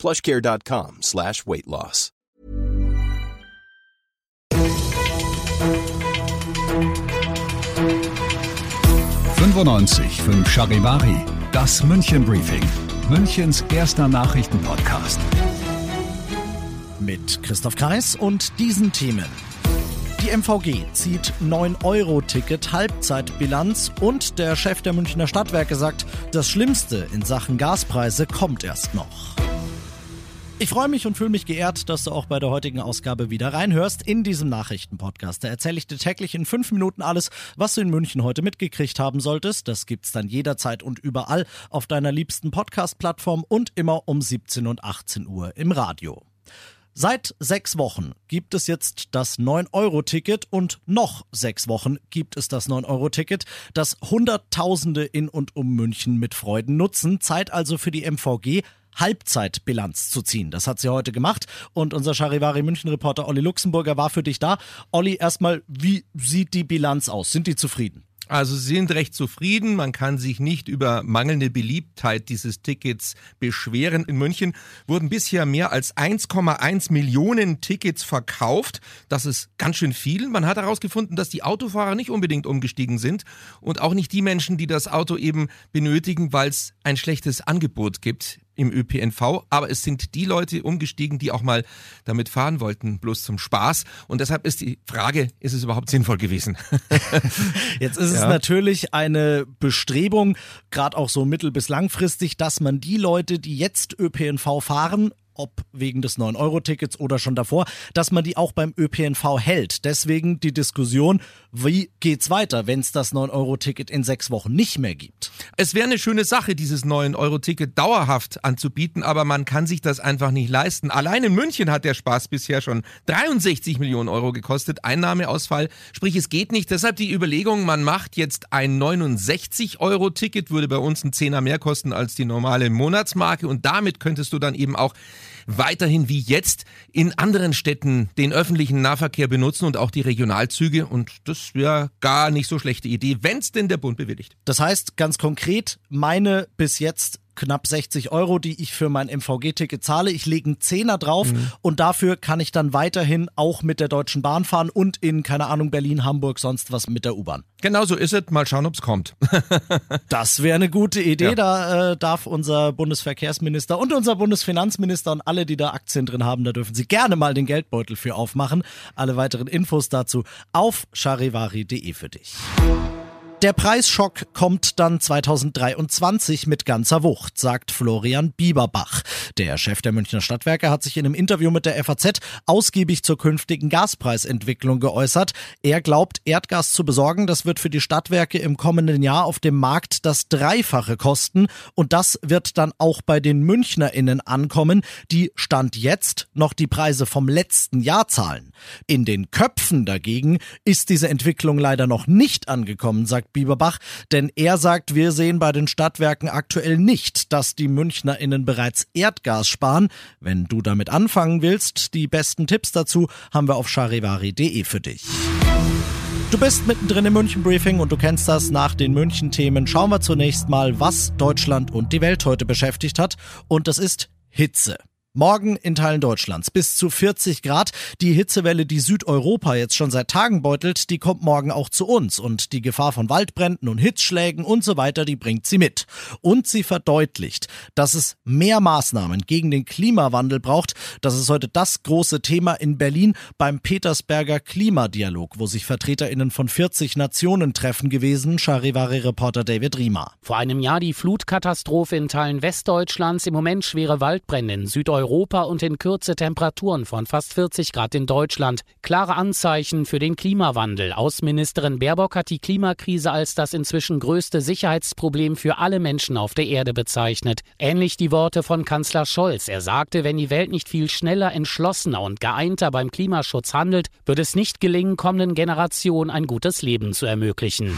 plushcare.com slash weight loss. fünf Charivari, das München Briefing, Münchens erster Nachrichtenpodcast. Mit Christoph Kreis und diesen Themen. Die MVG zieht 9-Euro-Ticket Halbzeitbilanz und der Chef der Münchner Stadtwerke sagt, das Schlimmste in Sachen Gaspreise kommt erst noch. Ich freue mich und fühle mich geehrt, dass du auch bei der heutigen Ausgabe wieder reinhörst in diesem Nachrichtenpodcast. Da erzähle ich dir täglich in fünf Minuten alles, was du in München heute mitgekriegt haben solltest. Das gibt's dann jederzeit und überall auf deiner liebsten Podcast-Plattform und immer um 17 und 18 Uhr im Radio. Seit sechs Wochen gibt es jetzt das 9-Euro-Ticket und noch sechs Wochen gibt es das 9-Euro-Ticket, das Hunderttausende in und um München mit Freuden nutzen. Zeit also für die MVG, Halbzeitbilanz zu ziehen. Das hat sie heute gemacht und unser Charivari München-Reporter Olli Luxemburger war für dich da. Olli, erstmal, wie sieht die Bilanz aus? Sind die zufrieden? Also sie sind recht zufrieden. Man kann sich nicht über mangelnde Beliebtheit dieses Tickets beschweren. In München wurden bisher mehr als 1,1 Millionen Tickets verkauft. Das ist ganz schön viel. Man hat herausgefunden, dass die Autofahrer nicht unbedingt umgestiegen sind und auch nicht die Menschen, die das Auto eben benötigen, weil es ein schlechtes Angebot gibt im ÖPNV, aber es sind die Leute umgestiegen, die auch mal damit fahren wollten, bloß zum Spaß. Und deshalb ist die Frage, ist es überhaupt sinnvoll gewesen? Jetzt ist es natürlich eine Bestrebung, gerade auch so mittel- bis langfristig, dass man die Leute, die jetzt ÖPNV fahren, ob wegen des 9-Euro-Tickets oder schon davor, dass man die auch beim ÖPNV hält. Deswegen die Diskussion, wie geht's weiter, wenn es das 9-Euro-Ticket in sechs Wochen nicht mehr gibt? Es wäre eine schöne Sache, dieses 9-Euro-Ticket dauerhaft anzubieten, aber man kann sich das einfach nicht leisten. Allein in München hat der Spaß bisher schon 63 Millionen Euro gekostet, Einnahmeausfall. Sprich, es geht nicht. Deshalb die Überlegung, man macht jetzt ein 69-Euro-Ticket, würde bei uns ein Zehner mehr kosten als die normale Monatsmarke und damit könntest du dann eben auch weiterhin wie jetzt in anderen Städten den öffentlichen Nahverkehr benutzen und auch die Regionalzüge. Und das wäre gar nicht so schlechte Idee, wenn es denn der Bund bewilligt. Das heißt ganz konkret, meine bis jetzt knapp 60 Euro, die ich für mein MVG-Ticket zahle. Ich lege einen Zehner drauf mhm. und dafür kann ich dann weiterhin auch mit der Deutschen Bahn fahren und in, keine Ahnung, Berlin, Hamburg, sonst was mit der U-Bahn. Genau so ist es. Mal schauen, ob es kommt. das wäre eine gute Idee. Ja. Da äh, darf unser Bundesverkehrsminister und unser Bundesfinanzminister und alle, die da Aktien drin haben, da dürfen sie gerne mal den Geldbeutel für aufmachen. Alle weiteren Infos dazu auf charivari.de für dich. Der Preisschock kommt dann 2023 mit ganzer Wucht, sagt Florian Bieberbach. Der Chef der Münchner Stadtwerke hat sich in einem Interview mit der FAZ ausgiebig zur künftigen Gaspreisentwicklung geäußert. Er glaubt, Erdgas zu besorgen, das wird für die Stadtwerke im kommenden Jahr auf dem Markt das Dreifache kosten. Und das wird dann auch bei den MünchnerInnen ankommen, die Stand jetzt noch die Preise vom letzten Jahr zahlen. In den Köpfen dagegen ist diese Entwicklung leider noch nicht angekommen, sagt Bieberbach, denn er sagt, wir sehen bei den Stadtwerken aktuell nicht, dass die MünchnerInnen bereits Erdgas sparen. Wenn du damit anfangen willst, die besten Tipps dazu haben wir auf charivari.de für dich. Du bist mittendrin im München Briefing und du kennst das nach den München Themen. Schauen wir zunächst mal, was Deutschland und die Welt heute beschäftigt hat und das ist Hitze. Morgen in Teilen Deutschlands bis zu 40 Grad. Die Hitzewelle, die Südeuropa jetzt schon seit Tagen beutelt, die kommt morgen auch zu uns. Und die Gefahr von Waldbränden und Hitzschlägen und so weiter, die bringt sie mit. Und sie verdeutlicht, dass es mehr Maßnahmen gegen den Klimawandel braucht. Das ist heute das große Thema in Berlin beim Petersberger Klimadialog, wo sich VertreterInnen von 40 Nationen treffen gewesen. Charivari-Reporter David Riemer. Vor einem Jahr die Flutkatastrophe in Teilen Westdeutschlands, im Moment schwere Waldbrände in Südeuropa. Europa und in Kürze Temperaturen von fast 40 Grad in Deutschland. Klare Anzeichen für den Klimawandel. Außenministerin Baerbock hat die Klimakrise als das inzwischen größte Sicherheitsproblem für alle Menschen auf der Erde bezeichnet. Ähnlich die Worte von Kanzler Scholz. Er sagte, wenn die Welt nicht viel schneller, entschlossener und geeinter beim Klimaschutz handelt, wird es nicht gelingen, kommenden Generationen ein gutes Leben zu ermöglichen.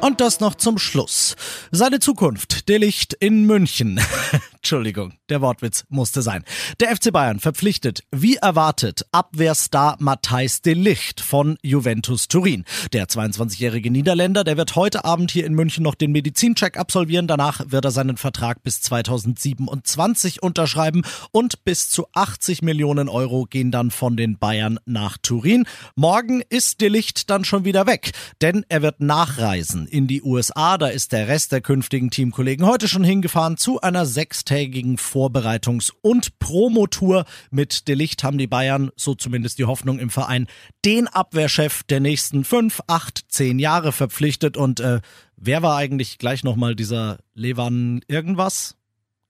Und das noch zum Schluss. Seine Zukunft, der Licht in München. Entschuldigung, der Wortwitz musste sein. Der FC Bayern verpflichtet, wie erwartet, Abwehrstar Matthijs de Licht von Juventus Turin. Der 22-jährige Niederländer, der wird heute Abend hier in München noch den Medizincheck absolvieren. Danach wird er seinen Vertrag bis 2027 unterschreiben und bis zu 80 Millionen Euro gehen dann von den Bayern nach Turin. Morgen ist de Licht dann schon wieder weg, denn er wird nachreisen in die USA. Da ist der Rest der künftigen Teamkollegen heute schon hingefahren zu einer sechstägigen Vorbereitungs- und Promotour. Mit Delicht haben die Bayern, so zumindest die Hoffnung im Verein, den Abwehrchef der nächsten fünf, acht, zehn Jahre verpflichtet. Und äh, wer war eigentlich gleich nochmal dieser Levan irgendwas?